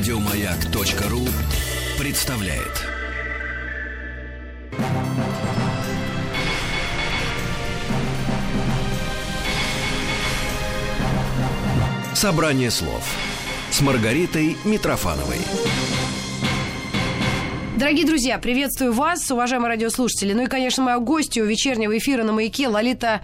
Радиомаяк.ру представляет. Собрание слов с Маргаритой Митрофановой. Дорогие друзья, приветствую вас, уважаемые радиослушатели. Ну и, конечно, мою гостью вечернего эфира на «Маяке» Лолита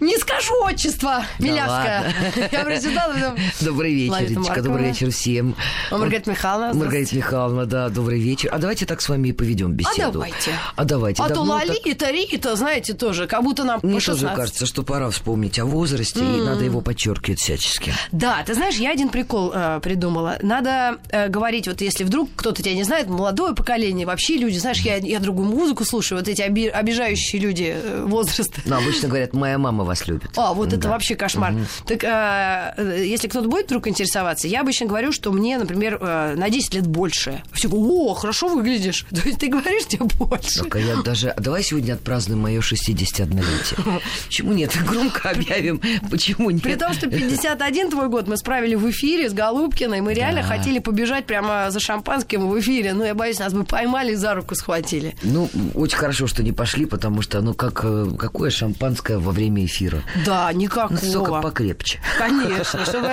не скажу отчество, Милявская. Я прочитала. Добрый вечер, Риточка, добрый вечер всем. А Маргарита Михайловна. Маргарита Михайловна, да, добрый вечер. А давайте так с вами и поведем беседу. А давайте. А давайте. А то Лолита, Рита, знаете, тоже, как будто нам Мне тоже кажется, что пора вспомнить о возрасте, и надо его подчеркивать всячески. Да, ты знаешь, я один прикол э, придумала. Надо э, говорить, вот если вдруг кто-то тебя не знает, молодое поколение, вообще люди, знаешь, я, я другую музыку слушаю, вот эти обижающие люди э, возраста. Ну, обычно говорят, моя мама вас любит. А, вот да. это вообще кошмар. Угу. Так а, если кто-то будет вдруг интересоваться, я обычно говорю, что мне, например, э, на 10 лет больше. Все о, хорошо выглядишь. То есть ты говоришь, тебе больше. Так, а я даже... Давай сегодня отпразднуем мое 61-летие. Почему нет? Громко объявим. Почему нет? При том, что 51 твой год мы справили в эфире с Голубкиной. Мы реально да. хотели побежать прямо за шампанским в эфире. Но я боюсь, нас бы поймали и за руку схватили. Ну, очень хорошо, что не пошли, потому что, ну, как, э, какое шампанское во время эфира? Да, никакого. Ну, только покрепче. Конечно, чтобы,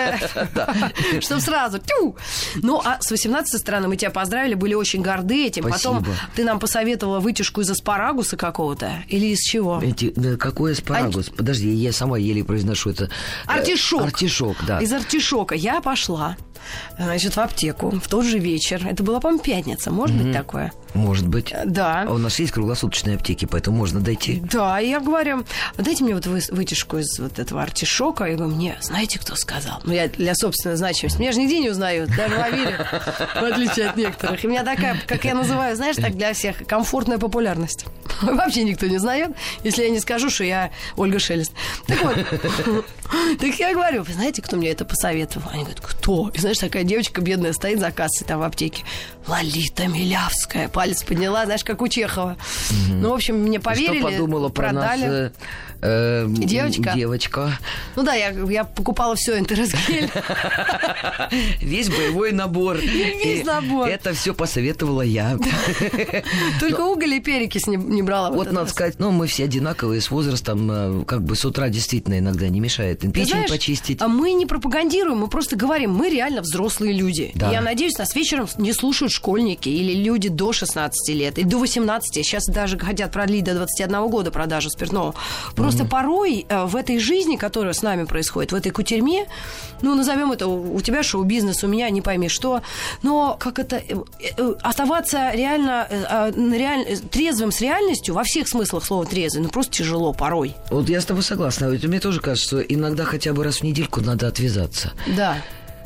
чтобы сразу. Тю! Ну, а с 18 стороны мы тебя поздравили, были очень горды этим. Спасибо. Потом ты нам посоветовала вытяжку из аспарагуса какого-то. Или из чего? Эти, да, какой аспарагус? А... Подожди, я сама еле произношу это. Артишок. Артишок, да. Из артишока. Я пошла значит, в аптеку в тот же вечер. Это была, по-моему, пятница. Может mm-hmm. быть такое? Может быть. Э, да. А у нас есть круглосуточные аптеки, поэтому можно дойти. Да, я говорю, дайте мне вот вытяжку из вот этого артишока. И вы мне, знаете, кто сказал? Ну, я для собственной значимости. Меня же нигде не узнают, даже в Авире, в отличие от некоторых. И у меня такая, как я называю, знаешь, так для всех, комфортная популярность. Вообще никто не знает, если я не скажу, что я Ольга Шелест. Так вот, так я говорю, вы знаете, кто мне это посоветовал? Они говорят, кто? И знаешь, такая девочка бедная стоит за кассой там в аптеке. Лолита Милявская. Палец подняла, знаешь, как у Чехова. Ну, в общем, мне поверили. Что подумала про продали. нас э, девочка? Девочка. Ну да, я, я покупала все интересгель. Весь боевой набор. Весь набор. Это все посоветовала я. Только уголь и перекись не брала. Вот надо сказать, ну, мы все одинаковые с возрастом. Э, как бы с утра действительно иногда не мешает печень почистить. А мы не пропагандируем, мы просто говорим, мы реально взрослые люди. Я надеюсь, нас вечером не слушают школьники или люди до 16 лет, и до 18. Сейчас даже хотят продлить до 21 года продажу спиртного. Просто порой э, в этой жизни, которая с нами происходит, в этой кутерьме, ну, назовем это у тебя шоу-бизнес, у меня не пойми что, но как это, э, э, оставаться реально, реально трезвым с реальностью, во всех смыслах слова трезвый, ну, просто тяжело порой. Вот я с тобой согласна. Мне тоже кажется, что иногда хотя бы раз в недельку надо отвязаться. Да.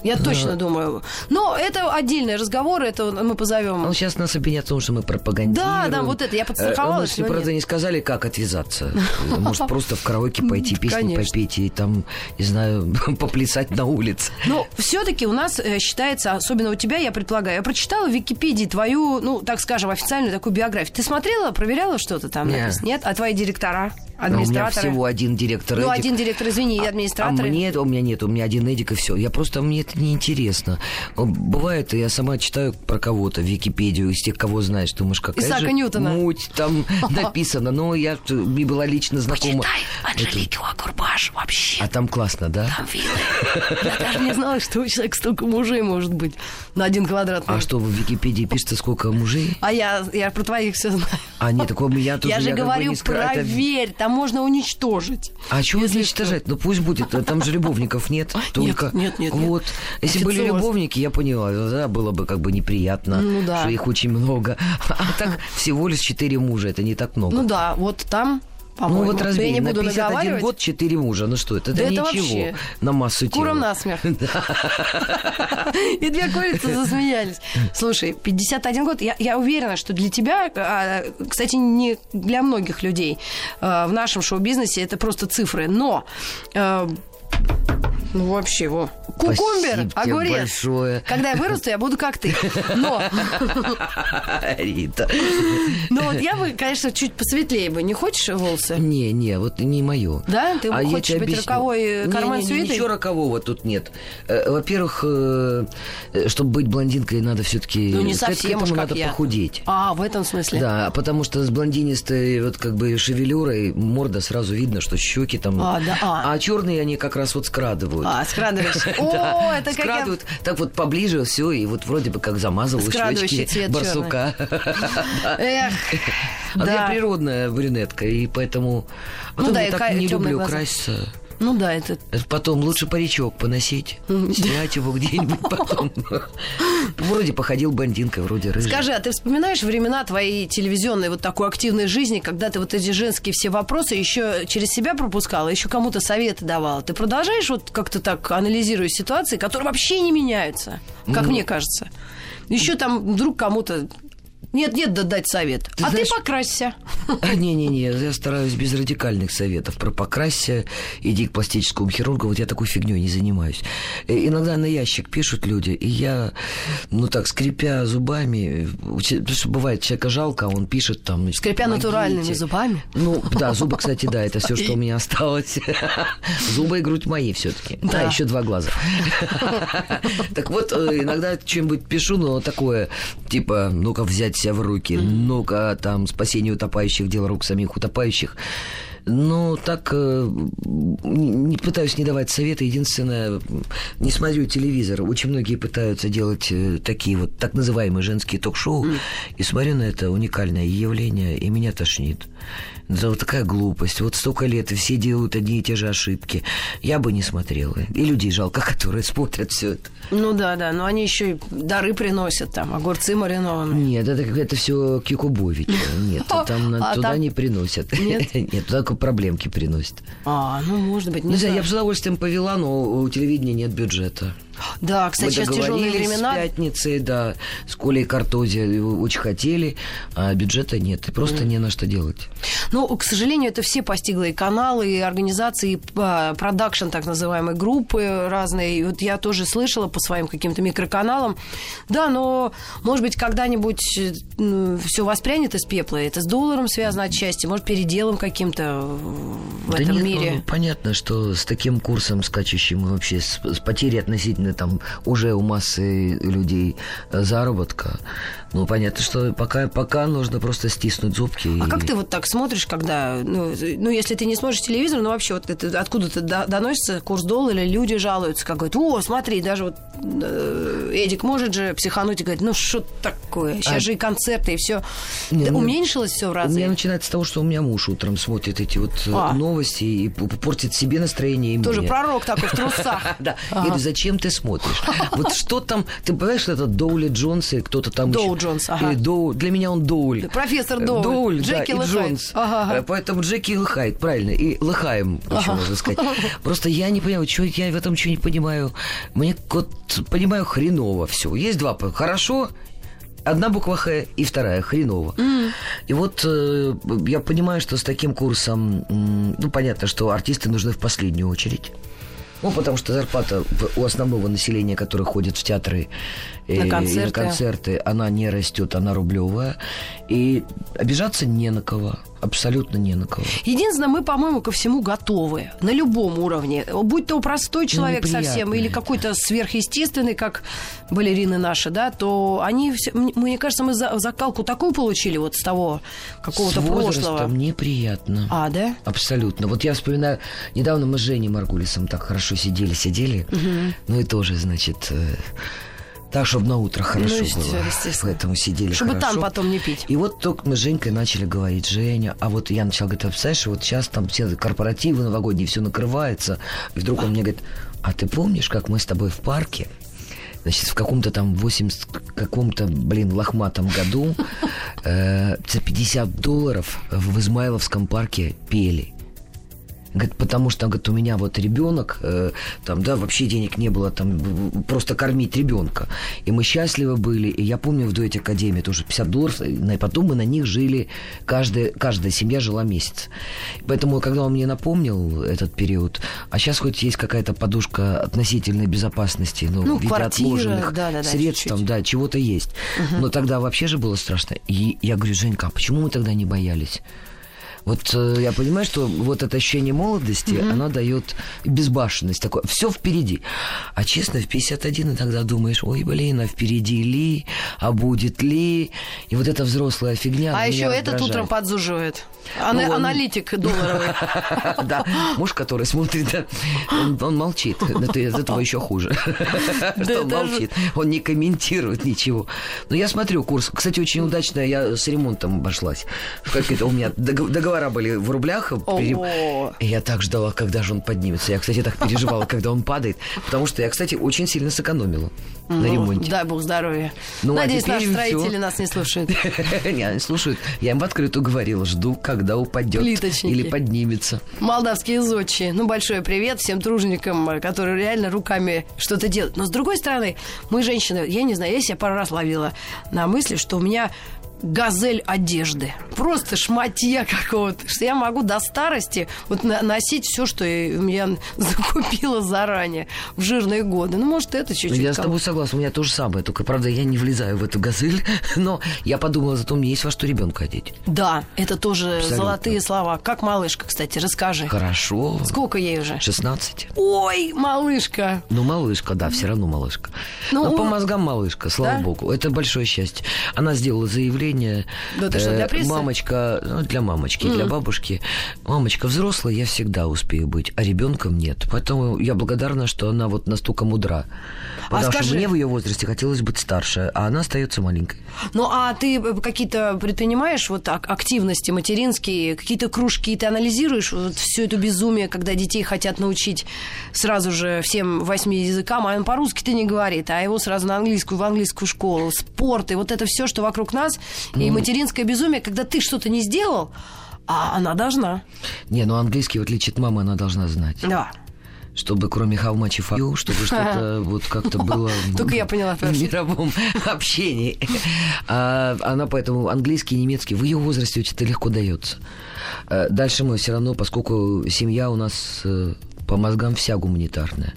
Я точно думаю. Но это отдельный разговор, это мы позовем. Он сейчас нас обвинят в том, что мы пропагандируем. Да, да, вот это, я подстраховалась. Мы, правда, не сказали, как отвязаться. Может, просто в караоке пойти песни попеть и там, не знаю, поплясать на улице. Но все-таки у нас э, считается, особенно у тебя, я предполагаю, я прочитала в Википедии твою, ну, так скажем, официальную такую биографию. Ты смотрела, проверяла что-то там? Нет. Нет? А твои директора? Администраторы? У меня всего один директор. Ну, один директор, извини, и администратор. А, а мне, у меня нет, у меня один Эдик и все. Я просто, мне это неинтересно. Бывает, я сама читаю про кого-то в Википедию, из тех, кого знаешь, думаешь, какая Исаака же Ньютона. муть там написано. Но я не была лично знакома. Почитай Анжелики Лакурбаш вообще. А там классно, да? Там виллы. Я даже не знала, что у человека столько мужей может быть на один квадрат. А что, в Википедии пишется, сколько мужей? А я, я про твоих все знаю. А нет, такого меня тоже Я же говорю, проверь, там можно уничтожить. А чего уничтожать? Ну пусть будет, там же любовников нет. Только нет, нет, нет. Вот. Если были любовники, я поняла, да, было бы как бы неприятно, ну, да. что их очень много. А так всего лишь четыре мужа, это не так много. Ну да, вот там ну вот разбей, я не буду на 51 год, 4 мужа. Ну что, это, да это ничего вообще. на массу тела. Куром насмех. И две курицы засмеялись. Слушай, 51 год, я, я уверена, что для тебя, а, кстати, не для многих людей а, в нашем шоу-бизнесе это просто цифры, но а, ну, вообще, во. кукумбер, огурец. большое. Когда я вырасту, я буду как ты. Но, Рита. но вот я бы, конечно, чуть посветлее бы. Не хочешь волосы? Не, не, вот не мое. Да? Ты А хочешь быть объясню. роковой э, карман не, не, не? Ничего рокового тут нет. Э, Во-первых, э, чтобы быть блондинкой, надо все-таки... Ну, не к совсем этому уж как надо я. похудеть. А, в этом смысле. Да, потому что с блондинистой вот как бы шевелюрой морда сразу видно, что щеки там. А, да, а. черные они как раз вот скрадывают. А, скрадываешь. О, это как. Скрадывают, так вот поближе все, и вот вроде бы как замазал щечки барсука. Эх, А я природная брюнетка, и поэтому... Ну да, я так не люблю краситься. Ну да, это... Потом лучше паричок поносить, снять его где-нибудь потом. Вроде походил блондинкой, вроде рыжий. Скажи, а ты вспоминаешь времена твоей телевизионной вот такой активной жизни, когда ты вот эти женские все вопросы еще через себя пропускала, еще кому-то советы давала? Ты продолжаешь вот как-то так анализируя ситуации, которые вообще не меняются, как Ну. мне кажется? Еще там вдруг кому-то нет-нет, да дать совет. Ты а знаешь- ты покрасься. А, Не-не-не, я стараюсь без радикальных советов. Про покрасься, иди к пластическому хирургу. Вот я такой фигней не занимаюсь. Э, Иногда на ящик пишут люди, и я, ну так, скрипя зубами, потому что бывает, человека жалко, а он пишет там... Скрипя «Помогите». натуральными зубами. Ну, да, зубы, кстати, да, это все, что у меня осталось. Зубы и грудь мои все-таки. Да. Да, еще два глаза. Так вот, э, иногда что-нибудь пишу, но такое, типа, ну-ка взять себя в руки, ну-ка там спасение утопающих, дело рук самих утопающих. Ну, так э, не, пытаюсь не давать советы. Единственное, не смотрю телевизор. Очень многие пытаются делать э, такие вот так называемые женские ток-шоу. И смотрю на это уникальное явление, и меня тошнит. Это вот такая глупость. Вот столько лет, и все делают одни и те же ошибки. Я бы не смотрела. И людей жалко, которые смотрят все это. Ну да, да, но они еще и дары приносят там, огурцы маринованные. Нет, это, это все Кикубович. Нет, там А туда не приносят. Нет? Туда проблемки приносят. А, ну может быть, не, знаю, знаю. я бы с удовольствием повела, но у телевидения нет бюджета. Да, кстати, Мы сейчас тяжелые времена. с пятницей, да, с Колей Картози очень хотели, а бюджета нет, и просто не на что делать. Ну, к сожалению, это все постигло и каналы, и организации, и а, продакшн, так называемой группы разные. И вот я тоже слышала по своим каким-то микроканалам. Да, но, может быть, когда-нибудь все воспрянет из пепла. Это с долларом связано отчасти, может, переделом каким-то в Да этом нет, мире. ну, понятно, что с таким курсом скачущим и вообще с, с потерей относительно там уже у массы людей э, заработка, ну понятно, что пока, пока нужно просто стиснуть зубки. А и- как ты вот так смотришь, когда, ну, ну, если ты не смотришь телевизор, ну, вообще, вот это откуда-то до- доносится курс доллара, или люди жалуются, как говорят, о, смотри, даже вот э, Эдик может же психануть и говорить, ну, что такое, сейчас А- же и концерты, и все. Не, ну, уменьшилось все в У разы? меня начинается с того, что у меня муж утром смотрит эти вот э, А. новости и портит себе настроение и Тоже мне. пророк такой в трусах. Да. Говорю, зачем ты смотришь? Вот что там, ты понимаешь, что это Доули Джонс и кто-то там Доу еще- Джонс, ага. Или Доу- Для меня он Доуль. Профессор Доуль. Доуль, Джеки да, и. Джонс. Ага, ага. Э, Поэтому Джеки Лыхайд, правильно, и Лыхаем, еще можно сказать. Просто я не понимаю, что я в этом ничего не понимаю. Мне вот понимаю хреново все. Есть два хорошо, Одна буква Х и вторая хреново. И вот э, я понимаю, что с таким курсом, м, ну, понятно, что артисты нужны в последнюю очередь. Ну, потому что зарплата у основного населения, которое ходит в театры э, На и концерты. на концерты, она не растет, она рублевая. И обижаться не на кого. Абсолютно не на кого. Единственное, мы, по-моему, ко всему готовы. На любом уровне. Будь то простой человек неприятно совсем или какой-то сверхъестественный, как балерины наши, да, то они, все, мне мне кажется, мы за- закалку такую получили вот с того какого-то С прошлого. возрастом неприятно. А, да? Абсолютно. Вот я вспоминаю, недавно мы с Женей Маргулисом так хорошо сидели-сидели. Ну и тоже, значит, так, чтобы на утро хорошо Ну, было. Поэтому сидели Чтобы хорошо. там потом не пить. И вот только мы с Женькой начали говорить, Женя, а вот я начал говорить, а представляешь, вот сейчас там все корпоративы новогодние, все накрывается. И вдруг он мне говорит, а ты помнишь, как мы с тобой в парке Значит, в каком-то там 80 каком-то, блин, лохматом году э, за 50 долларов в Измайловском парке пели. Говорит, потому что, говорит, у меня вот ребенок, э, там, да, вообще денег не было, там, просто кормить ребенка. И мы счастливы были. И я помню в дуэте Академии тоже 50 долларов, и потом мы на них жили, каждая, каждая семья жила месяц. Поэтому, когда он мне напомнил этот период, а сейчас хоть есть какая-то подушка относительной безопасности, ну, Ну, в виде квартира, отложенных да-да-да, средств, чуть-чуть. там, да, чего-то есть. Но тогда вообще же было страшно. И я говорю, Женька, а почему мы тогда не боялись? Вот э, я понимаю, что вот это ощущение молодости, оно дает безбашенность такое. Все впереди. А честно, в 51 иногда думаешь, ой, блин, а впереди ли, а будет ли? И вот эта взрослая фигня. А еще меня этот раздражает. утром подзуживает. Ана- Ну, он- Аналитик долларовый. Да, муж, который смотрит, он, молчит. Это из этого еще хуже. Что он молчит. Он не комментирует ничего. Но я смотрю курс. Кстати, очень удачно я с ремонтом обошлась. Как это у меня дог- договора были в рублях. пере- Ого. Я так ждала, когда же он поднимется. Я, кстати, так переживала, когда он падает. Потому что я, кстати, очень сильно сэкономила на ремонте. Дай бог здоровья. Ну, а Надеюсь, теперь наши строители нас не слушают. Не, они слушают. Я им в открытую говорила, жду, когда упадет Плиточники. или поднимется. Молдавские зодчие. Ну, большой привет всем труженикам, э, которые реально руками что-то делают. Но, с другой стороны, мы, женщины, я не знаю, я себя пару раз ловила на мысли, что у меня газель одежды. Просто шматья какого-то. Что я могу до старости вот носить все, что я закупила заранее в жирные годы. Ну, может, это чуть-чуть. Я с тобой согласна, у меня то же самое, только, правда, я не влезаю в эту газель, но я подумала, зато мне есть во что ребенка одеть. Да, это тоже Абсолютно. золотые слова. Как малышка, кстати, расскажи. Хорошо. Сколько ей уже? 16. Ой, малышка. Ну, малышка, да, все равно малышка. Ну, Но по у- мозгам малышка, слава Да? богу. Это большое счастье. Она сделала заявление. Да ты что, для прессы? Мамочка, ну, для мамочки, для бабушки. Мамочка взрослая, я всегда успею быть, а ребенком нет. Поэтому я благодарна, что она вот настолько мудра. Потому А скажи- что мне в ее возрасте хотелось быть старше, а она остается маленькой. Ну, а ты какие-то предпринимаешь вот ак- активности материнские, какие-то кружки, ты анализируешь вот всю эту безумие, когда детей хотят научить сразу же всем восьми языкам, а он по-русски-то не говорит, а его сразу на английскую, в английскую школу, спорт, и вот это все, что вокруг нас, Ну. и материнское безумие, когда ты что-то не сделал, а она должна. Не, ну английский, в отличие от мамы, она должна знать. Да. Чтобы кроме how much if you, чтобы что-то вот как-то было Только я поняла, в мировом общении. А она поэтому английский и немецкий в ее возрасте очень это легко дается. Э, Дальше мы все равно, поскольку семья у нас э, по мозгам вся гуманитарная.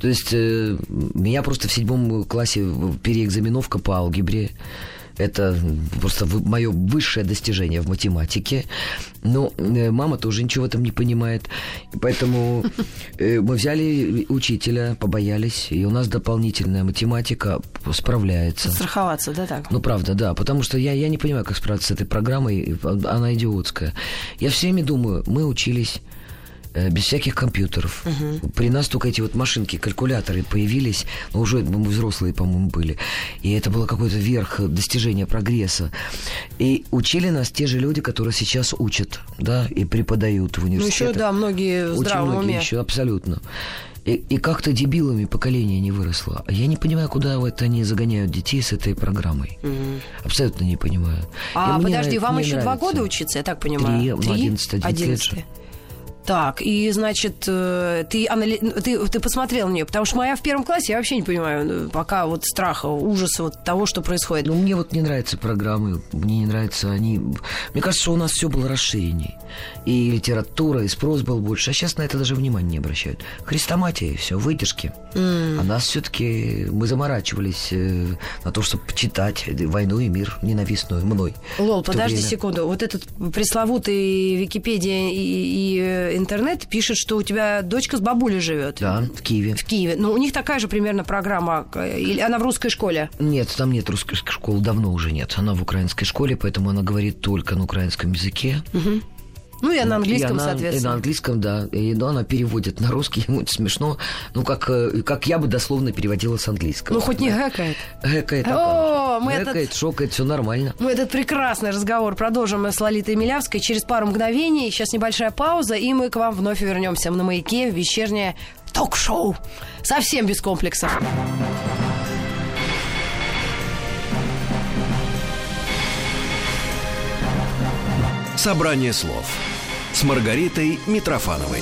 То есть э, меня просто в седьмом классе переэкзаменовка по алгебре. Это просто мое высшее достижение в математике. Но э, мама тоже ничего в этом не понимает. Поэтому э, мы взяли учителя, побоялись, и у нас дополнительная математика справляется. Страховаться, да, так? Ну, правда, да. Потому что я, я не понимаю, как справиться с этой программой. Она идиотская. Я все время думаю, мы учились без всяких компьютеров. При нас только эти вот машинки, калькуляторы появились, но уже ну, мы взрослые, по-моему, были. И это было какой-то верх достижения прогресса. И учили нас те же люди, которые сейчас учат, да, и преподают в Ну, университетах. еще, да, многие в Очень многие уме. еще, абсолютно. И, и как-то дебилами поколение не выросло. А Я не понимаю, куда вот они загоняют детей с этой программой. Абсолютно не понимаю. А И мне подожди, нрав- вам мне еще два нравится. года учиться, я так понимаю? Три, ну, 11, 11 лет. Так, и значит, э, ты, анали... ты, ты посмотрел на нее, потому что моя в первом классе, я вообще не понимаю, э, пока вот страха, ужаса вот того, что происходит. Ну, мне вот не нравятся программы, мне не нравятся они. Мне кажется, у нас все было расширенней. И литература, и спрос был больше. А сейчас на это даже внимания не обращают. Хрестоматия, все, вытяжки. А нас все-таки мы заморачивались э, на то, чтобы читать «Войну и мир», ненавистную мной. Лол, подожди время. секунду. Вот этот пресловутый Википедия и, и, э, интернет пишет, что у тебя дочка с бабулей живет. Да, в Киеве. В Киеве. Ну, у них такая же примерно программа. Или она в русской школе? Нет, там нет русской школы, давно уже нет. Она в украинской школе, поэтому она говорит только на украинском языке. Ну, и на английском, и она, И соответственно. на английском, да. И ну, она переводит на русский, ему это смешно. Ну, как, э, как я бы дословно переводила с английского. Ну, хоть не гэкает. Гэкает, О, а мы как? этот- Гэкает, шокает, все нормально. Мы этот прекрасный разговор продолжим с Лолитой Милявской через пару мгновений. Сейчас небольшая пауза, и мы к вам вновь вернемся на маяке в вечернее ток-шоу. Совсем без комплексов. Собрание слов с Маргаритой Митрофановой.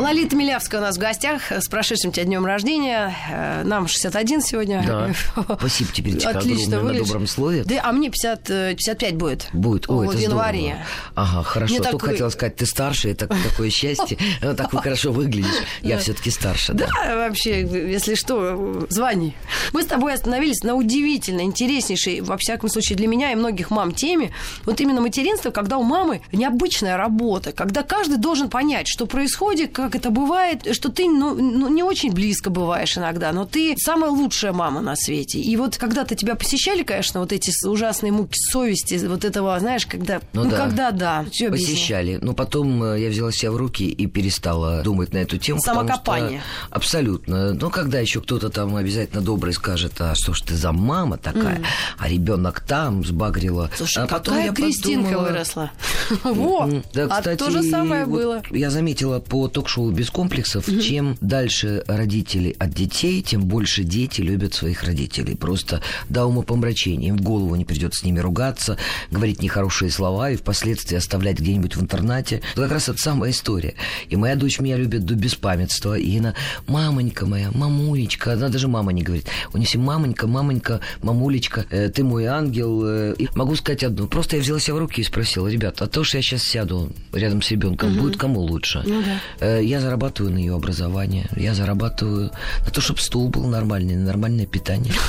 Лолита Милявская у нас в гостях. С прошедшим тебя днем рождения. Э, нам 61 сегодня. Да. Спасибо тебе, тебе Отлично на добром слове. Да, а мне 50, 55 будет. Будет, ой, в это январе. здорово. Ага, хорошо. Мне Только такой- хотела сказать, ты старше, это такое счастье. Ну, Так вы хорошо выглядишь. Я все-таки старше, да. Да, вообще, если что, звони. Мы с тобой остановились на удивительно интереснейшей, во всяком случае, для меня и многих мам теме. Вот именно материнство, когда у мамы необычная работа, когда каждый должен понять, что происходит, как это бывает, что ты ну, ну, не очень близко бываешь иногда, но ты самая лучшая мама на свете. И вот когда-то тебя посещали, конечно, вот эти ужасные муки совести, вот этого, знаешь, когда... Ну да. когда да. Объясни? Посещали. Но потом э, я взяла себя в руки и перестала думать на эту тему. Самокопание. что- абсолютно. Но когда еще кто-то там обязательно добрый скажет, а что ж ты за мама такая, а ребенок там сбагрила. Слушай, а потом какая я Кристинка подумала, выросла. Во, Да, а кстати, то же самое было. Я заметила по ток-шоу «Без комплексов», чем дальше родители от детей, тем больше дети любят своих родителей. Просто до умопомрачения. Им в голову не придет с ними ругаться, говорить нехорошие слова и впоследствии оставлять где-нибудь в интернате. Вот как раз это самая история. И моя дочь меня любит до беспамятства. И она, мамонька моя, мамулечка. Она даже мама не говорит. У нее все мамонька, мамонька, мамулечка, э, ты мой ангел. э». И могу сказать одно. Просто я взяла себя в руки и спросила, ребят, а то, что я сейчас сяду рядом с ребенком, будет кому лучше? Ну да. Э, Я зарабатываю на ее образование, я зарабатываю на то, чтобы стул был нормальный, на нормальное питание.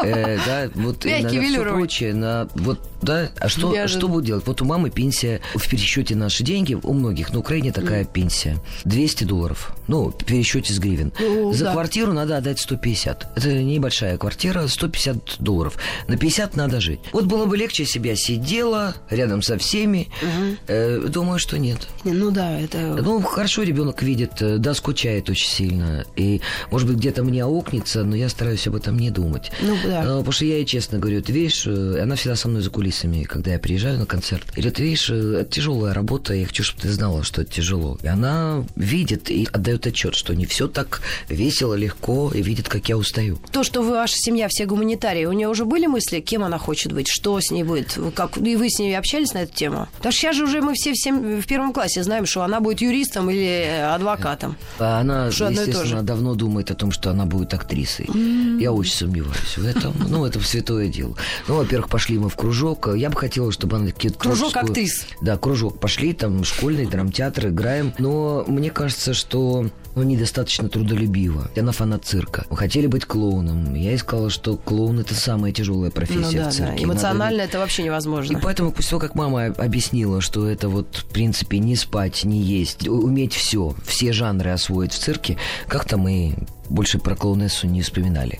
Э, Да, вот и на все прочее, на вот, да, а что, что будет делать? Вот у мамы пенсия, в пересчете наши деньги, у многих на Украине такая пенсия, 200 долларов, ну, в пересчете с гривен. Ну, За да. квартиру надо отдать 150. Это небольшая квартира, 150 долларов. На 50 надо жить. Вот было бы легче, если бы я сидела рядом со всеми. Э, Думаю, что нет. Ну да, это... Ну, хорошо, ребенок видит, э, да, скучает очень сильно. И, может быть, где-то мне аукнется, но я стараюсь об этом не думать. Ну, да. Э, Потому что я ей честно говорю, ты видишь, э, она всегда со мной за кулисами, когда я приезжаю на концерт. Говорит, ты видишь, э, это тяжелая работа, я хочу, чтобы ты знала, что это тяжело. И она видит и отдает отчет, что не все так весело, легко, и видит, как я устаю. То, что вы, ваша семья все гуманитарии, у нее уже были мысли, кем она хочет быть, что с ней будет, как, и вы с ней общались на эту тему? Потому что сейчас же уже мы все всем в первом классе знаем, что она будет юристом или адвокатом. А она, Что естественно, давно думает о том, что она будет актрисой. Я очень сомневаюсь в этом. Ну, это святое дело. Ну, во-первых, пошли мы в кружок. Я бы хотела, чтобы она какие-то Кружок творческую- актрис. Да, кружок. Пошли, там, школьный драмтеатр, играем. Но мне кажется, что ну, недостаточно трудолюбива. Она фанат цирка. Мы хотели быть клоуном. Я ей сказала, что клоун – это самая тяжелая профессия Ну да, в цирке. да. Надо Эмоционально это вообще и невозможно. поэтому после того, как мама объяснила, что это вот, в принципе, не спать, не есть, уметь все, все жанры освоить в цирке, как-то мы больше про клоунессу не вспоминали.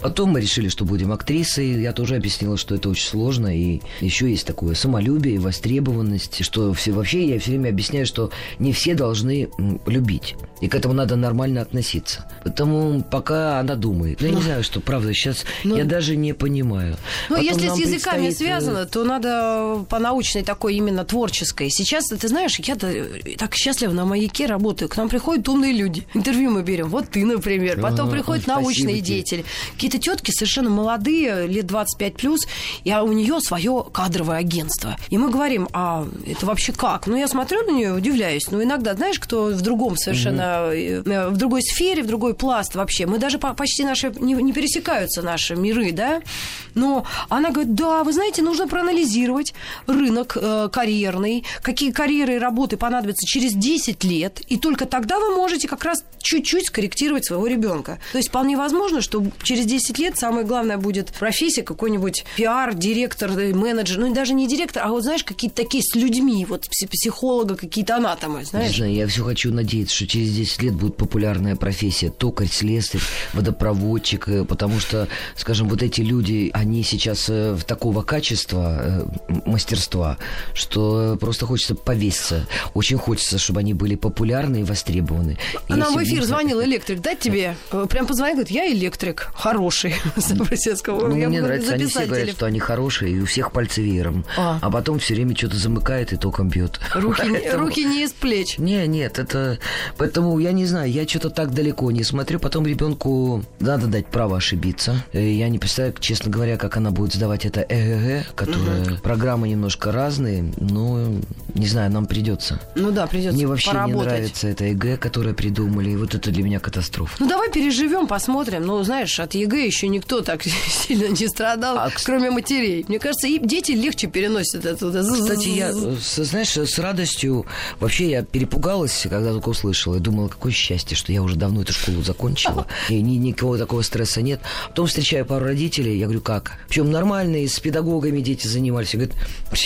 Потом мы решили, что будем актрисой. Я тоже объяснила, что это очень сложно. И еще есть такое самолюбие, востребованность, что все, вообще я все время объясняю, что не все должны любить. И к этому надо нормально относиться. Поэтому пока она думает. Ну, я не знаю, что правда. Сейчас я даже не понимаю. Ну, Потом если с языками предстоит, э, связано, то надо по научной такой именно творческой. Сейчас, ты знаешь, я так счастлива на маяке работаю. К нам приходят умные люди. Интервью мы берем. Вот ты, например. Потом приходят спасибо научные тебе. деятели. Какие-то тетки совершенно молодые, лет 25 плюс, и а у нее свое кадровое агентство. И мы говорим, а это вообще как? Ну, я смотрю на нее, удивляюсь. Но иногда, знаешь, кто в другом совершенно, э, в другой сфере, в другой пласт вообще. Мы даже по- почти наши, не, не пересекаются наши миры, да? Но она говорит, да, вы знаете, нужно проанализировать рынок э, карьерный, какие карьеры и работы понадобятся через 10 лет, и только тогда вы можете как раз чуть-чуть скорректировать своего ребенка. То есть вполне возможно, что через 10 лет самое главное будет профессия какой-нибудь пиар, директор, э, менеджер, ну даже не директор, а вот знаешь, какие-то такие с людьми, вот пси- психолога, какие-то анатомы, Не знаешь. знаю, я все хочу надеяться, что через 10 лет будет популярная профессия токарь, слесарь, водопроводчик, э, потому что, скажем, вот эти люди, они сейчас э, в такого качества, мастерства, что просто хочется повеситься. Очень хочется, чтобы они были популярны и востребованы. А нам в эфир звонил электрик, дать тебе ЕГЭ. Прям позвонил, говорит, я электрик, хороший. Ну, мне нравится, они все говорят, что они хорошие, и у всех пальцы веером. А, а потом все время что-то замыкает и током бьет. Руки, Поэтому... руки не из плеч. Не, нет, это... Поэтому я не знаю, я что-то так далеко не смотрю. Потом ребенку надо дать право ошибиться. Я не представляю, честно говоря, как она будет сдавать это ЕГЭ, которая... Угу. Программы немножко разные, но, не знаю, нам придется. Ну да, придется Мне вообще поработать. не нравится это ЕГЭ, которое придумали, и вот это для меня катастрофа. Ну давай переживем, посмотрим. Ну, знаешь, от ЕГЭ еще никто так сильно не страдал, а, кроме матерей. Мне кажется, и дети легче переносят это. Кстати, я, знаешь, с радостью... Вообще я перепугалась, когда только услышала. И думала, какое счастье, что я уже давно эту школу закончила. И ни, никакого такого стресса нет. Потом встречаю пару родителей, я говорю, как? Причем нормальные, с педагогами дети занимались. И говорят,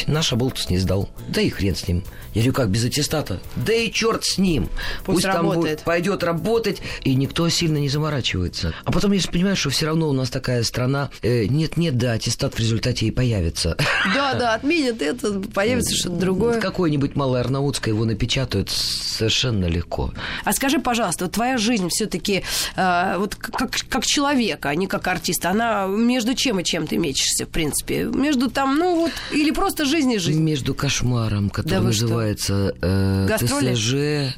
наш оболтус не сдал. Да и хрен с ним. Я говорю, как, без аттестата? Да и черт с ним. Пусть, Пусть там будет, пойдет работать, и никто сильно не заморачивается. А потом я понимаю, что все равно у нас такая страна, э, нет-нет, да, аттестат в результате и появится. Да, да, отменят это, появится что-то другое. Какой-нибудь малый Арнаутское его напечатают совершенно легко. А скажи, пожалуйста, твоя жизнь все-таки э, вот как, как человека, а не как артиста, она между чем и чем ты мечешься, в принципе? Между там, ну вот, или просто жизнь и жизнь? Между кошмаром, который да называется э, ТСЖ,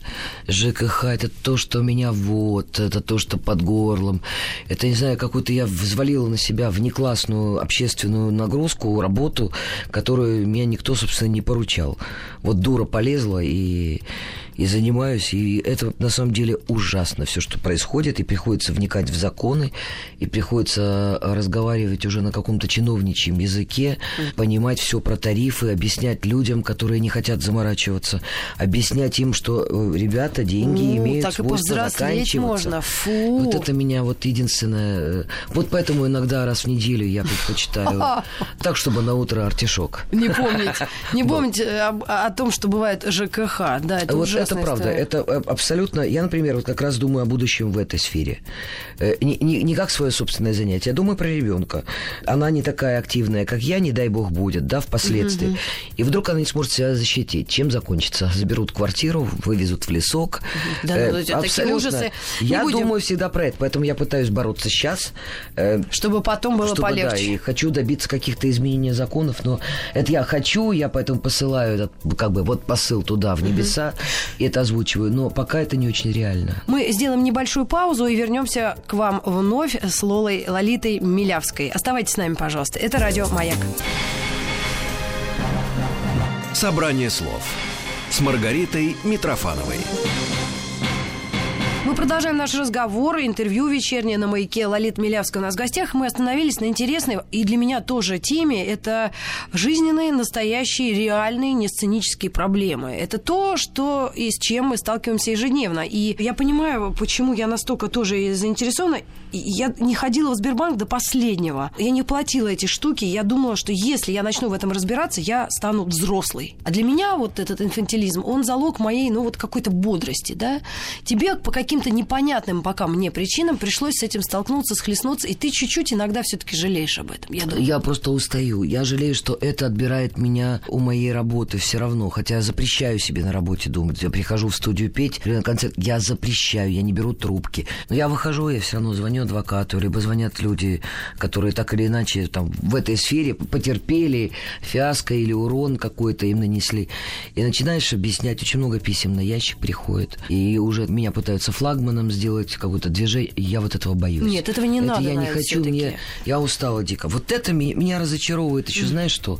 ЖКХ, это то, что меня вот, это то, что под горлом. Это, не знаю, какую-то я взвалила на себя внеклассную общественную нагрузку, работу, которую меня никто, собственно, не поручал. Вот дура полезла и и занимаюсь, и это на самом деле ужасно, все, что происходит, и приходится вникать в законы, и приходится разговаривать уже на каком-то чиновничьем языке, понимать все про тарифы, объяснять людям, которые не хотят заморачиваться, объяснать им, что э, ребята, деньги ну, имеют так свойство заканчиваться. можно, фу. Вот это меня вот единственное... Э, вот поэтому иногда раз в неделю я предпочитаю так, чтобы на утро артишок. Не помнить, не помнить о, том, что бывает ЖКХ, да, это уже это правда. Это э, абсолютно... Я, например, вот как раз думаю о будущем в этой сфере. Э, не, не, не как свое собственное занятие. Я думаю про ребенка. Она не такая активная, как я, не дай бог будет, да, впоследствии. Угу. И вдруг она не сможет себя защитить. Чем закончится? Заберут квартиру, вывезут в лесок. Да, ну, э, абсолютно. ужасы. Я будем... думаю всегда про это, поэтому я пытаюсь бороться сейчас. Э, чтобы потом было чтобы, полегче. Да, и хочу добиться каких-то изменений законов, но это я хочу, я поэтому посылаю этот, как бы, вот посыл туда, в небеса. Угу и это озвучиваю, но пока это не очень реально. Мы сделаем небольшую паузу и вернемся к вам вновь с Лолой Лолитой Милявской. Оставайтесь с нами, пожалуйста. Это радио «Маяк». Собрание слов с Маргаритой Митрофановой. Продолжаем наш разговор, интервью вечернее на маяке. Лолит Милявская у нас в гостях. Мы остановились на интересной и для меня тоже теме. Это жизненные, настоящие, реальные, не сценические проблемы. Это то, что и с чем мы сталкиваемся ежедневно. И я понимаю, почему я настолько тоже заинтересована. Я не ходила в Сбербанк до последнего. Я не платила эти штуки. Я думала, что если я начну в этом разбираться, я стану взрослой. А для меня вот этот инфантилизм, он залог моей, ну вот какой-то бодрости, да. Тебе по каким каким-то непонятным пока мне причинам пришлось с этим столкнуться, схлестнуться, и ты чуть-чуть иногда все-таки жалеешь об этом. Я, думаю. я просто устаю. Я жалею, что это отбирает меня у моей работы все равно. Хотя я запрещаю себе на работе думать. Я прихожу в студию петь, на концерт, я запрещаю, я не беру трубки. Но я выхожу, я все равно звоню адвокату, либо звонят люди, которые так или иначе там в этой сфере потерпели фиаско или урон какой-то им нанесли. И начинаешь объяснять, очень много писем на ящик приходит. И уже меня пытаются флагманом сделать какое-то движение. Я вот этого боюсь. Нет, этого не это надо. Я не хочу, мне, я устала дико. Вот это меня, меня разочаровывает. Еще знаешь что?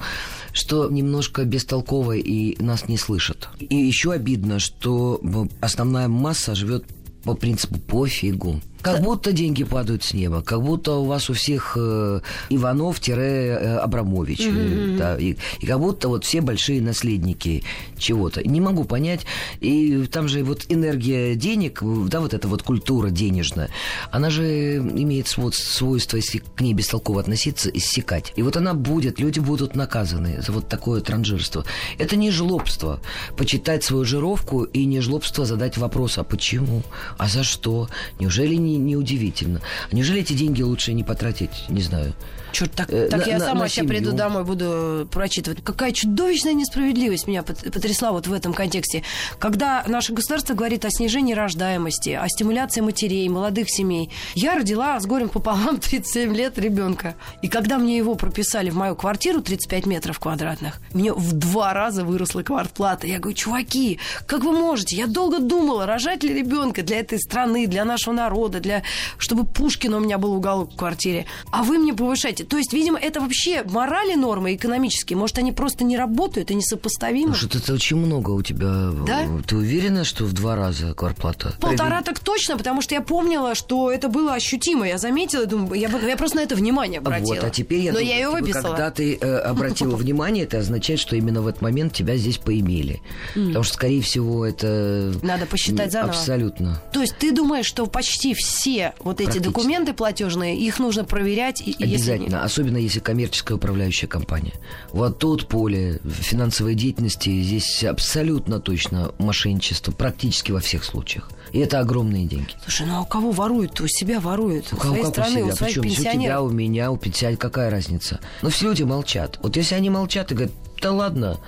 Что немножко бестолково и нас не слышат. И еще обидно, что основная масса живет по принципу пофигу. Как будто деньги падают с неба, как будто у вас у всех э, Иванов-Абрамович. Mm-hmm. Да, и, и как будто вот все большие наследники чего-то. Не могу понять. И там же вот энергия денег, да, вот эта вот культура денежная, она же имеет вот свойство, если к ней бестолково относиться, иссякать. И вот она будет, люди будут наказаны за вот такое транжирство. Это не жлобство. Почитать свою жировку и не жлобство задать вопрос, а почему? А за что? Неужели не не, не. Неужели эти деньги лучше не потратить, не знаю, Черт, так, Э, так на- я сама сейчас приду домой, буду прочитывать. Какая чудовищная несправедливость меня пот- потрясла вот в этом контексте. Когда наше государство говорит о снижении рождаемости, о стимуляции матерей, молодых семей. Я родила с горем пополам 37 лет ребенка. И когда мне его прописали в мою квартиру 35 метров квадратных, мне в два раза выросла квартплата. Я говорю, чуваки, как вы можете? Я долго думала, рожать ли ребенка для этой страны, для нашего народа, для... чтобы Пушкина у меня был уголок в квартире. А вы мне повышаете. То есть, видимо, это вообще морали нормы экономические. Может, они просто не работают и несопоставимы? Что-то это очень много у тебя. Да? Ты уверена, что в два раза квартплата? Полтора так точно, потому что я помнила, что это было ощутимо. Я заметила, думаю, я, я просто на это внимание обратила. Вот, а теперь я Но думаю, я ее типа, выписала. Когда ты э, обратила внимание, это означает, что именно в этот момент тебя здесь поимели. Потому что, скорее всего, это... Надо посчитать заново. Абсолютно. То есть ты думаешь, что почти все вот эти документы платежные, их нужно проверять, и, если Обязательно, особенно если коммерческая управляющая компания. Вот тут поле финансовой деятельности, здесь абсолютно точно мошенничество, практически во всех случаях. И это огромные деньги. Слушай, ну а у кого воруют? У себя воруют. У, У кого своей страны, у у себя. своих Причем, у тебя, пенсионеров. у меня, у пенсионера, какая разница? Но все люди молчат. Вот если они молчат и говорят, да ладно,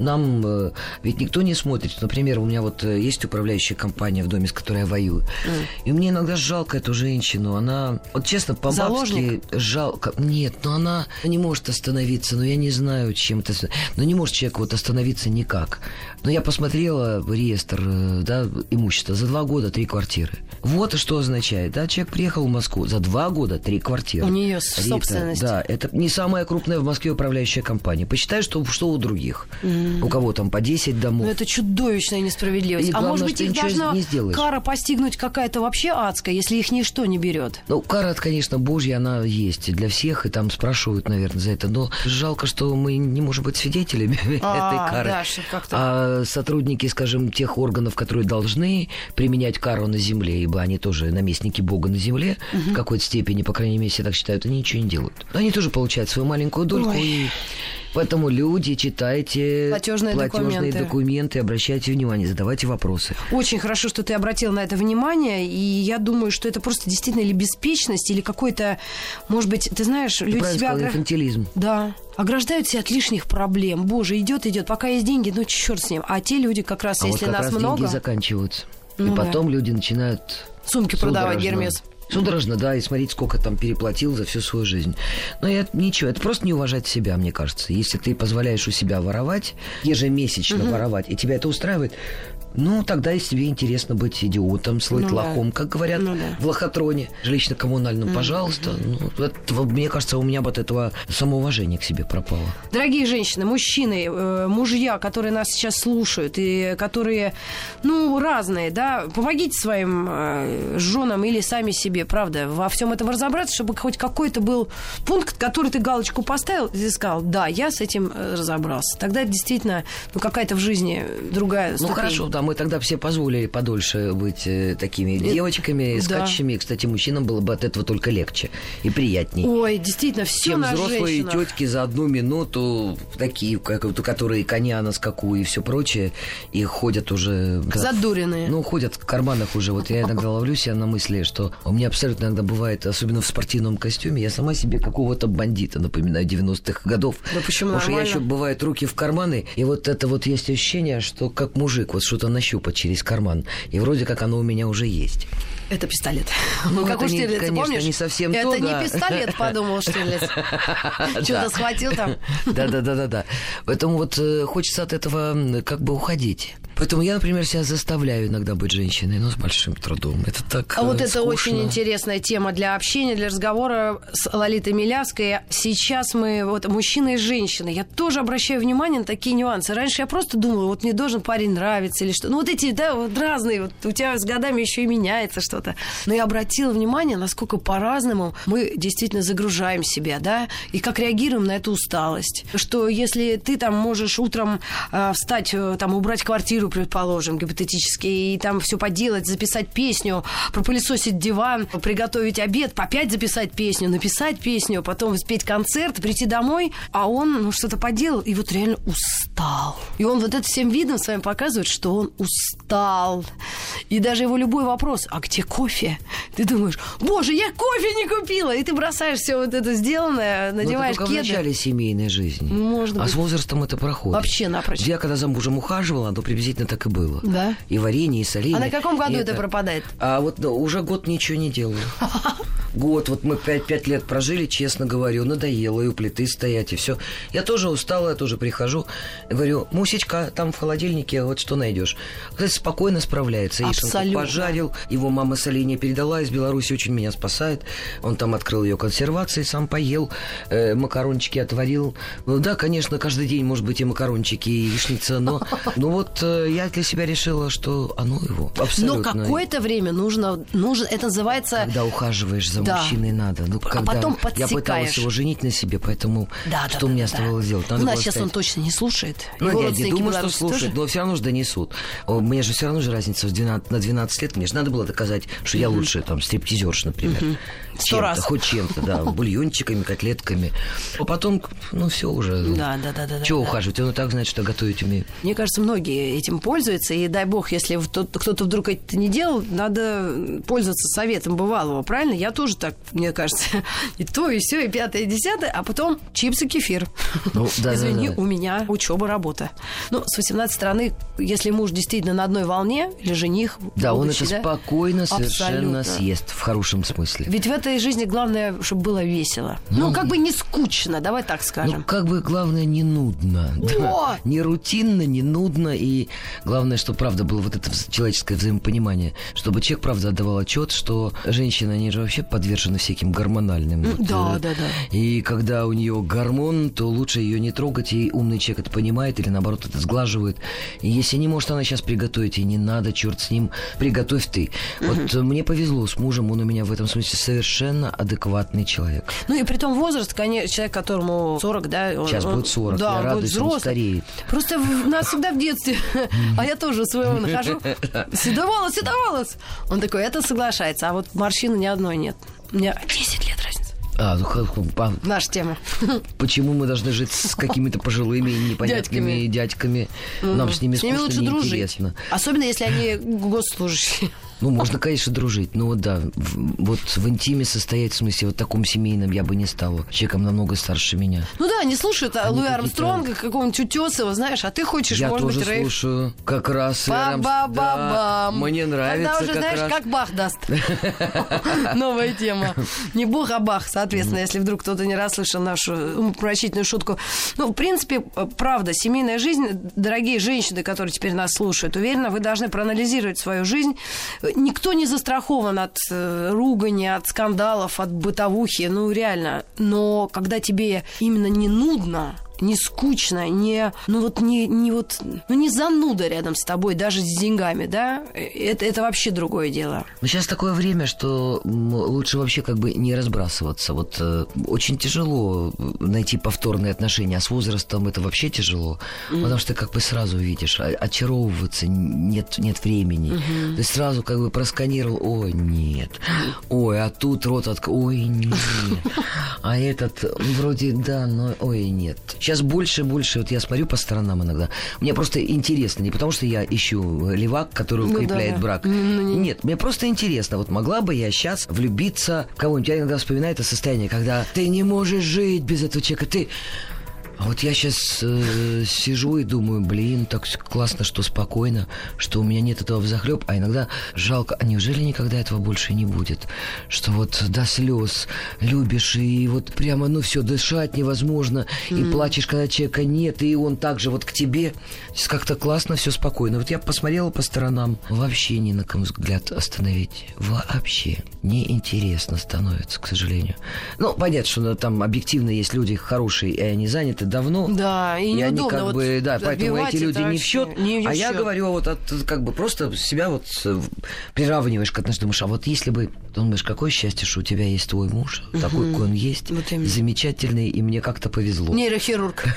нам э, ведь никто не смотрит. Например, у меня вот э, есть управляющая компания в доме, с которой я воюю. И мне иногда жалко эту женщину. Она, вот честно, по-бабски жалко. Нет, но она не может остановиться. Но я не знаю, чем это... Но не может человек вот остановиться никак. Но я посмотрела реестр э, да, имущества. За два года три квартиры. Вот что означает. Да, человек приехал в Москву. За два года три квартиры. У неё с- Рита, собственность. Да, это не самая крупная в Москве управляющая компания. Посчитай, что, что у других. У кого там по 10 домов. Ну, это чудовищная несправедливость. И а главное, может быть, их должна кара постигнуть какая-то вообще адская, если их ничто не берет. Ну, кара, конечно, божья, она есть для всех, и там спрашивают, наверное, за это. Но жалко, что мы не можем быть свидетелями А, этой кары. да, А сотрудники, скажем, тех органов, которые должны применять кару на земле, ибо они тоже наместники Бога на земле, в какой-то степени, по крайней мере, все так считают, они ничего не делают. Они тоже получают свою маленькую дольку, Ой. и поэтому люди, читайте Платежные документы. документы, обращайте внимание, задавайте вопросы. Очень хорошо, что ты обратил на это внимание, и я думаю, что это просто действительно или беспечность, или какой-то, может быть, ты знаешь, Ты люди себя сказал, инфантилизм. Да. Ограждают себя от лишних проблем. Боже, идет, идет. Пока есть деньги, ну черт с ним. А те люди как раз, А вот если как нас раз много, деньги заканчиваются. Ну и да. потом люди начинают сумки продавать, Гермес. Судорожно, да, и смотреть, сколько там переплатил за всю свою жизнь. Но это ничего, это просто не уважать себя, мне кажется. Если ты позволяешь у себя воровать, ежемесячно воровать, и тебя это устраивает, ну, тогда если тебе интересно быть идиотом, слыть Ну да. лохом, как говорят Ну да. в лохотроне, жилищно-коммунальном, пожалуйста. Ну, это, мне кажется, у меня вот этого самоуважения к себе пропало. Дорогие женщины, мужчины, э, мужья, которые нас сейчас слушают и которые, ну, разные, да, помогите своим э, женам или сами себе, правда, во всем этом разобраться, чтобы хоть какой-то был пункт, который ты галочку поставил, и ты сказал, да, я с этим э, разобрался. Тогда действительно, ну, какая-то в жизни другая Ну ступень. хорошо, да, мы тогда все позволили подольше быть э, такими девочками, да. скачущими. Кстати, мужчинам было бы от этого только легче и приятней. Ой, действительно, все чем на взрослые женщинах. тетки за одну минуту, такие, как, которые коня на скаку и все прочее, и ходят уже... Задуренные. Ну, ходят в карманах уже. Вот я иногда ловлю себя на мысли, что у меня абсолютно иногда бывает, особенно в спортивном костюме, я сама себе какого-то бандита напоминаю 90-х годов. Да почему? Потому что я еще, бывает, руки в карманы, и вот это вот есть ощущение, что как мужик, вот что-то нащупать через карман. И вроде как оно у меня уже есть. Это пистолет. Ну, как это у Штирлица, конечно, помнишь? не совсем Это то, не да. пистолет, подумал Штирлиц. Что-то схватил там. Да, да, да, да, да. Поэтому вот э, хочется от этого как бы уходить. Поэтому я, например, себя заставляю иногда быть женщиной, но с большим трудом. Это так А вот э, это скучно. очень интересная тема для общения, для разговора с Лолитой Милявской. Сейчас мы, вот, мужчины и женщины. Я тоже обращаю внимание на такие нюансы. Раньше я просто думала, вот мне должен парень нравиться или что. Ну, вот эти, да, вот разные. Вот у тебя с годами еще и меняется что-то. Но я обратила внимание, насколько по-разному мы действительно загружаем себя, да, и как реагируем на эту усталость. Что если ты там можешь утром э, встать, э, там, убрать квартиру, интервью, предположим, гипотетически, и там все поделать, записать песню, пропылесосить диван, приготовить обед, опять записать песню, написать песню, потом спеть концерт, прийти домой, а он ну, что-то поделал, и вот реально устал. И он вот это всем видом своим показывает, что он устал. И даже его любой вопрос, а где кофе? Ты думаешь, боже, я кофе не купила! И ты бросаешь все вот это сделанное, надеваешь Но это кеды. в начале семейной жизни. Может а быть. с возрастом это проходит. Вообще напрочь. Я когда за мужем ухаживала, то приблизительно так и было. Да? И варенье, и соленье. А на каком году и это пропадает? А вот да, уже год ничего не делаю. Год, вот мы пять, пять лет прожили, честно говорю, надоело и у плиты стоять, и все. Я тоже устала, я тоже прихожу, говорю, Мусечка, там в холодильнике вот что найдешь. Кстати, спокойно справляется. Абсолютно. пожарил, его мама соленье передала, из Беларуси очень меня спасает. Он там открыл ее консервации, сам поел, э, макарончики отварил. Ну да, конечно, каждый день может быть и макарончики, и яичница, но ну вот э, я для себя решила, что оно его Но абсолютно. какое-то время нужно, нужно, это называется... Когда ухаживаешь за Да. мужчиной надо. Ну, А когда потом я пыталась подсекаешь. его женить на себе, поэтому Да, что да, мне да, оставалось да. делать? Надо У нас было сейчас он точно не слушает. Ну, я не думаю, что слушает, тоже. но все равно же донесут. Мне же все равно же разница в 12, на 12 лет. Мне же надо было доказать, что я лучше, там, стриптизерш, например. Сто Чем-то, раз. хоть чем-то, да, бульончиками, котлетками. А потом, ну, все уже. Да, да, да, да. Чего да. ухаживать? Он и так знает, что готовить умею. Мне кажется, многие этим пользуются, и дай бог, если кто-то вдруг это не делал, надо пользоваться советом бывалого, правильно? Я тоже так, мне кажется, и то, и все, и пятое, и десятое, а потом чипсы, кефир. Ну, да, Извини, да, да. у меня учеба, работа. Ну, с 18 стороны, если муж действительно на одной волне, или жених, Да, он будущий, это да, спокойно совершенно абсолютно. съест, в хорошем смысле. Ведь в этой жизни главное, чтобы было весело. Ну, как бы не скучно, давай так Ну, скажем. как бы главное, не нудно. Да. Не рутинно, не нудно. И главное, что правда было вот это человеческое взаимопонимание. Чтобы человек, правда, отдавал отчет, что женщины, они же вообще подвержены всяким гормональным. вот, да, э, да, да. И когда у нее гормон, то лучше ее не трогать. И умный человек это понимает или наоборот это сглаживает. И если не может она сейчас приготовить, и не надо, черт с ним, приготовь ты. Вот мне повезло с мужем, он у меня в этом смысле совершенно адекватный человек. Ну и при том возраст, конечно, человек, которому 40, да? он- Сейчас он- будет 40, Да, я радуюсь, он стареет. Просто нас всегда в детстве, а я тоже своего нахожу. Седоволос, седоволос. Он такой, это соглашается, а вот морщины ни одной нет. У меня 10 лет разница. А, ну, а Наша тема. почему мы должны жить с какими-то пожилыми непонятными дядьками? Нам с ними С ними лучше дружить. Особенно, если они госслужащие. Ну, можно, конечно, дружить, но вот да, в- вот в интиме состоять, в смысле, вот таком семейном я бы не стал. Человеком намного старше меня. Ну да, они слушают а, Луи Армстронга, какого-нибудь Утесова, знаешь, а ты хочешь, я может тоже быть, рейв. слушаю, как раз. Рам- да, Ба-ба-ба-бам. мне нравится Тогда уже, как знаешь, раз. как Бах даст. Новая тема. Не Бог, а Бах, соответственно, если вдруг кто-то не расслышал нашу умопомрачительную шутку. Ну, в принципе, правда, семейная жизнь, дорогие женщины, которые теперь нас слушают, уверена, вы должны проанализировать свою жизнь. Никто не застрахован от э, ругани, от скандалов, от бытовухи, ну, реально. Но когда тебе именно не нудно, не скучно, не, ну вот не, не вот, ну не зануда рядом с тобой, даже с деньгами, да, это, это вообще другое дело. Но сейчас такое время, что лучше вообще как бы не разбрасываться. Вот э, очень тяжело найти повторные отношения, а с возрастом это вообще тяжело, потому что ты как бы сразу видишь, а- очаровываться нет, нет времени. Ты сразу как бы просканировал, ой, нет, ой, а тут рот от... ой, нет, а этот вроде да, но ой, нет. Сейчас больше и больше, вот я смотрю по сторонам иногда, мне просто интересно, не потому что я ищу левак, который Ну да, укрепляет да. брак, Ну, не- нет, мне просто интересно, вот могла бы я сейчас влюбиться в кого-нибудь. Я иногда вспоминаю это состояние, когда ты не можешь жить без этого человека, ты... А вот я сейчас сижу и думаю, блин, так классно, что спокойно, что у меня нет этого взахлеб, а иногда жалко, а неужели никогда этого больше не будет? Что вот до слез любишь, и вот прямо, ну все, дышать невозможно, и плачешь, когда человека нет, и он также вот к тебе. Сейчас Как-то классно, все спокойно. Вот я посмотрела по сторонам, вообще ни на ком взгляд остановить. Вообще неинтересно становится, к сожалению. Ну, понятно, что ну, там объективно есть люди хорошие, и они заняты давно. Да, и И они неудобно как вот бы, да, поэтому эти люди не в счет. не в а я говорю вот от, как бы просто себя вот приравниваешь к отношениям. Думаешь, а вот если бы, думаешь, какое счастье, что у тебя есть твой муж, такой, какой он есть, Вот именно. замечательный, и мне как-то повезло. Нейрохирург.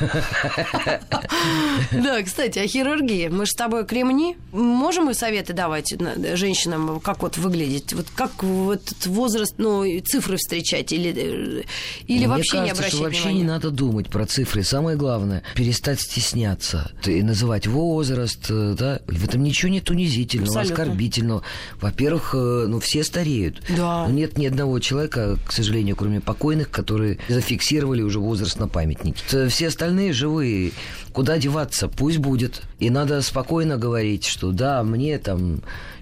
Да, кстати, о хирургии. Мы же с тобой кремни. Можем мы советы давать на- женщинам, как вот выглядеть? Вот как вот возраст, ну, цифры встречать? Или, э, или вообще не обращать что вообще внимания? не надо думать про цифры. Самое главное перестать стесняться и называть возраст, э, да. В этом ничего нет унизительного, Абсолютно. оскорбительного. Во-первых, э, ну все стареют. Да. Но нет ни одного человека, к сожалению, кроме покойных, которые зафиксировали уже возраст на памятнике. Т- Все остальные живые. Куда деваться? Пусть будет. И надо спокойно говорить, что да, мне там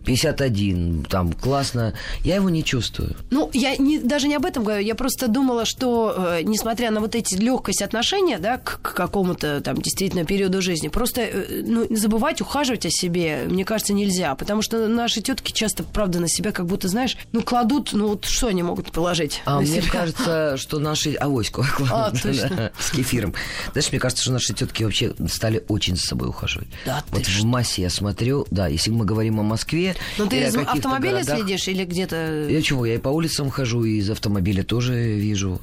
51, там классно. Я его не чувствую. Ну, я не, даже не об этом говорю. Я просто думала, что, э, несмотря на вот эти легкость отношения, да, к, к какому-то там действительно периоду жизни, просто э, ну, забывать ухаживать о себе, мне кажется, нельзя. Потому что наши тетки часто, правда, на себя как будто, знаешь, ну, кладут, ну, вот что они могут положить А мне себя? кажется, что наши... Авоську. А, точно. С кефиром. Знаешь, мне кажется, что наши тетки вообще стали очень за собой ухаживать. Да Вот в массе я смотрю, да, если мы говорим о Москве... Ну, ты из автомобиля городах, следишь или где-то... Я чего, я и по улицам хожу, и из автомобиля тоже вижу.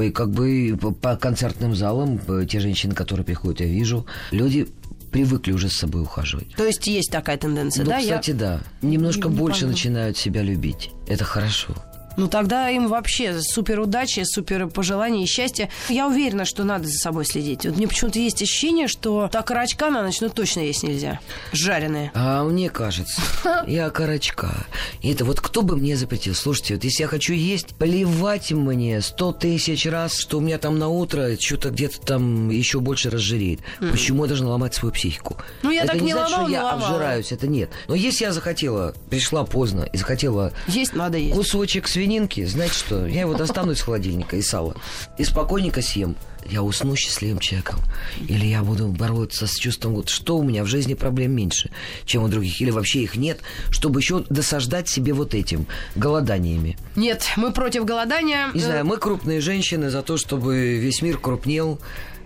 И как бы по- концертным залам, те женщины, которые приходят, я вижу. Люди привыкли уже с собой ухаживать. То есть есть такая тенденция, Ну, да? Я- кстати, да. Немножко не больше пойму. начинают себя любить. Это хорошо. Ну, тогда им вообще супер удачи, супер пожеланий и счастья. Я уверена, что надо за собой следить. Вот мне почему-то есть ощущение, что так карачка на ночь, ну, точно есть нельзя. Жареные. А мне кажется, я карачка. И это вот кто бы мне запретил? Слушайте, вот если я хочу есть, плевать мне сто тысяч раз, что у меня там на утро что-то где-то там еще больше разжиреет. Почему я должна ломать свою психику? Ну, я это так не не значит, ломала, что не я ломала. обжираюсь, это нет. Но если я захотела, пришла поздно и захотела Есть надо есть. кусочек свининки, знаете что, я его достану из холодильника и сала. И спокойненько съем. Я усну счастливым человеком. Или я буду бороться с чувством, вот что у меня в жизни проблем меньше, чем у других. Или вообще их нет, чтобы еще досаждать себе вот этим голоданиями. Нет, мы против голодания. Не знаю, мы крупные женщины за то, чтобы весь мир крупнел.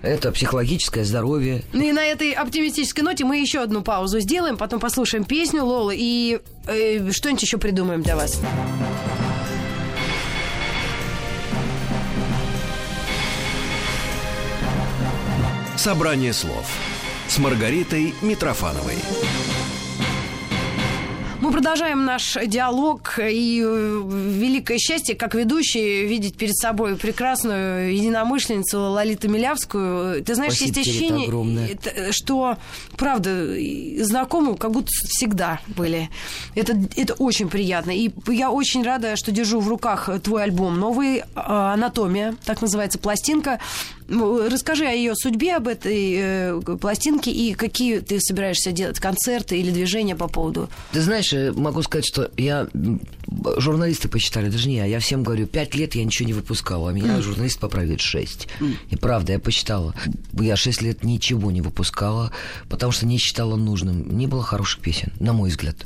Это психологическое здоровье. Ну И на этой оптимистической ноте мы еще одну паузу сделаем, потом послушаем песню Лолы и э, что-нибудь еще придумаем для вас. Собрание слов с Маргаритой Митрофановой. Мы продолжаем наш диалог и э, великое счастье, как ведущий, видеть перед собой прекрасную единомышленницу Лолиту Милявскую. Ты знаешь, Спасибо есть ощущение, огромное. это, что, правда, знакомы как будто всегда были. Это, это очень приятно. И я очень рада, что держу в руках твой альбом новый э, «Анатомия», так называется пластинка. Расскажи о ее судьбе, об этой э, пластинке и какие ты собираешься делать концерты или движения по поводу Ты знаешь, э, могу сказать, что я... Журналисты посчитали, даже не я. Я всем говорю, пять лет я ничего не выпускала, а меня журналист поправит шесть. И правда, я посчитала. Я шесть лет ничего не выпускала, потому что не считала нужным. Не было хороших песен, на мой взгляд.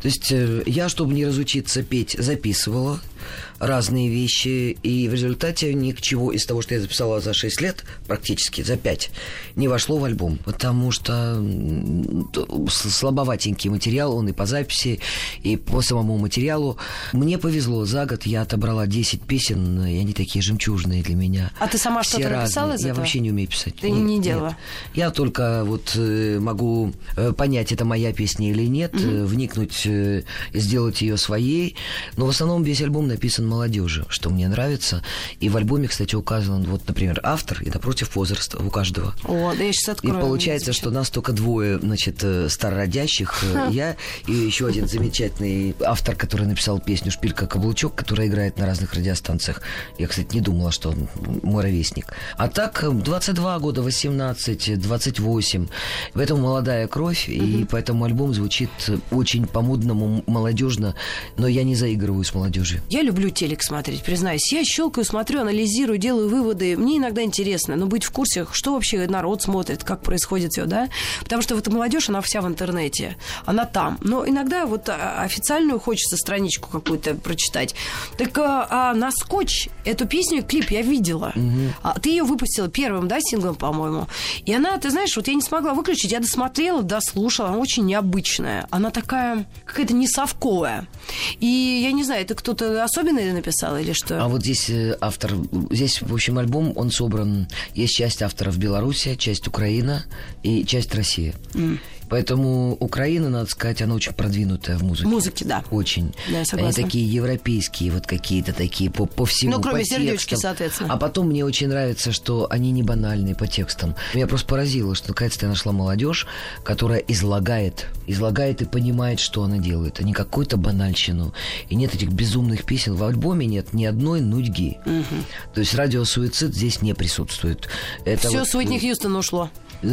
То есть э, я, чтобы не разучиться петь, записывала разные вещи, и в результате ни к чего из того, что я записала за 6 лет, практически за 5, не вошло в альбом, потому что слабоватенький материал, он и по записи, и по самому материалу. Мне повезло, за год я отобрала 10 песен, и они такие жемчужные для меня. А ты сама что-то написала из Я этого? вообще не умею писать. Ты не делала? Я только вот э, могу э, понять, это моя песня или нет, э, вникнуть, и сделать ее своей. Но в основном весь альбом написан молодежи, что мне нравится. И в альбоме, кстати, указан, вот, например, автор и напротив возраст у каждого. О, да я сейчас И открою. получается, что нас только двое, значит, э, старородящих, э, я и еще один замечательный автор, который написал песню «Шпилька каблучок», которая играет на разных радиостанциях. Я, кстати, не думала, что он мой ровесник. А так, э, 22 года, 18, 28. В этом молодая кровь, и поэтому альбом звучит э, очень по-модному, молодежно, но я не заигрываю с молодежью. Я люблю телек смотреть, признаюсь. Я щелкаю, смотрю, анализирую, делаю выводы. Мне иногда интересно, но быть в курсе, что вообще народ смотрит, как происходит все, да? Потому что вот молодежь, она вся в интернете, она там. Но иногда вот а, официальную хочется страничку какую-то прочитать. Так а, а на скотч эту песню, клип я видела. А, ты ее выпустила первым, да, синглом, по-моему. И она, ты знаешь, вот я не смогла выключить, я досмотрела, дослушала, она очень необычная. Она такая какая-то несовковая. И я не знаю, это кто-то особенный написал или что? А вот здесь э, автор, здесь, в общем, альбом, он собран, есть часть авторов Беларуси, часть Украина и часть России. Поэтому Украина, надо сказать, она очень продвинутая в музыке. Музыки, да. Очень. Да, я Они согласна. такие европейские, вот какие-то такие по, по всему, Ну, кроме по сердечки, текстам. соответственно. А потом мне очень нравится, что они не банальные по текстам. Меня просто поразило, что наконец-то я нашла молодежь, которая излагает, излагает и понимает, что она делает, а не какую-то банальщину. И нет этих безумных песен. В альбоме нет ни одной нудьги. То есть радиосуицид здесь не присутствует. Это Все вот, с Уитни Хьюстон ушло.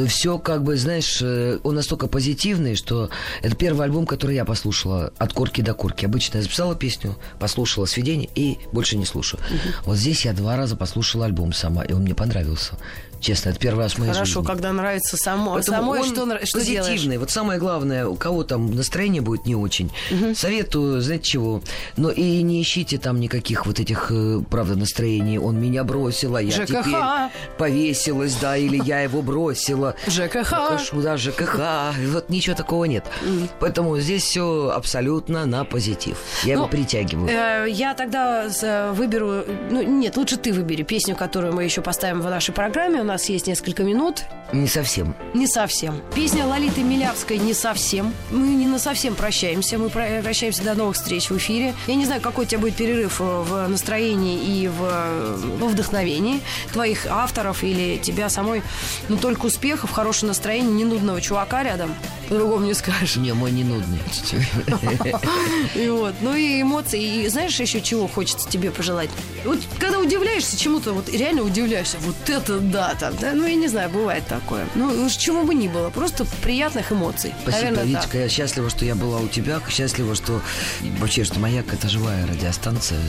Все как бы, знаешь, э, он настолько позитивный, что это первый альбом, который я послушала от корки до корки. Обычно я записала песню, послушала сведение и больше не слушаю. Вот здесь я два раза послушала альбом сама, и он мне понравился. Честно, это первый раз в моей Хорошо, жизни. когда нравится само, Поэтому самой, он что, что делаешь? позитивный. Вот самое главное, у кого там настроение будет не очень, советую, знаете чего, но и не ищите там никаких вот этих, э, правда, настроений. Он меня бросил, а я ЖКХ. теперь повесилась, да, или я его бросила. ЖКХ. Кашу, да, ЖКХ. Вот ничего такого нет. Поэтому здесь все абсолютно на позитив. Я его Ну, притягиваю. Э, Я тогда с- выберу... Ну, нет, лучше ты выбери песню, которую мы еще поставим в нашей программе. У нас есть несколько минут. Не совсем. Не совсем. Песня Лолиты Милявской «Не совсем». Мы не на совсем прощаемся. Мы про- прощаемся до новых встреч в эфире. Я не знаю, какой у тебя будет перерыв э, в настроении и в, э, во вдохновении твоих авторов или тебя самой. Но только успехов, хорошее настроение, не нудного чувака рядом. По-другому не скажешь. Не, мой не нудный. И вот. Ну и эмоции. И знаешь, еще чего хочется тебе пожелать? Вот когда удивляешься чему-то, вот реально удивляешься. Вот это да, там, да? Ну, я не знаю, бывает такое. Ну, уж чего бы ни было. Просто приятных эмоций. Спасибо, Наверное, так. Витька. Я счастлива, что я была у тебя. Счастлива, что вообще, что Маяк это живая радиостанция.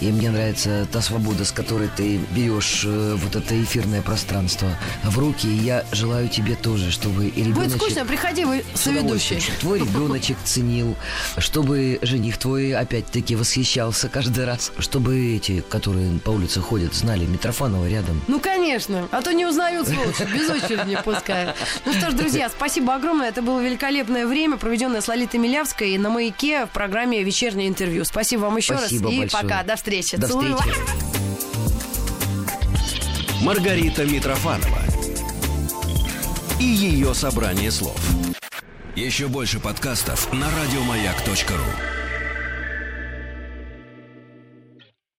И мне нравится та свобода, с которой ты берешь э, вот это эфирное пространство в руки. И я желаю тебе тоже, чтобы и ребеночек... Будет скучно, приходи, вы соведущий. твой ребеночек ценил, чтобы жених твой опять-таки восхищался каждый раз, чтобы эти, которые по улице ходят, знали Митрофанова рядом. Ну, конечно. А то не узнают, сволочи. Без очереди не пускают. Ну что ж, друзья, спасибо огромное. Это было великолепное время, проведенное с Лолитой Милявской на «Маяке» в программе «Вечернее интервью». Спасибо вам еще Спасибо раз. И большое. пока. До встречи. До Целую встречи. вас. Маргарита Митрофанова и ее собрание слов. Еще больше подкастов на радиомаяк.ру.